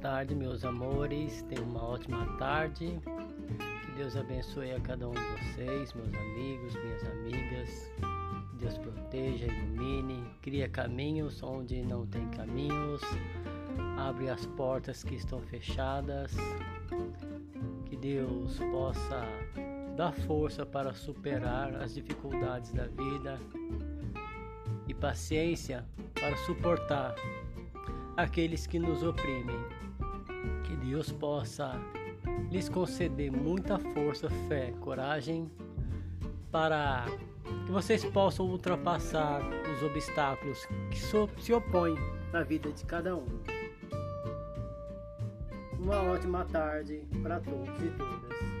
tarde, meus amores. Tenham uma ótima tarde. Que Deus abençoe a cada um de vocês, meus amigos, minhas amigas. Deus proteja, ilumine, cria caminhos onde não tem caminhos. Abre as portas que estão fechadas. Que Deus possa dar força para superar as dificuldades da vida e paciência para suportar aqueles que nos oprimem. Que Deus possa lhes conceder muita força, fé, coragem para que vocês possam ultrapassar os obstáculos que se opõem na vida de cada um. Uma ótima tarde para todos e todas.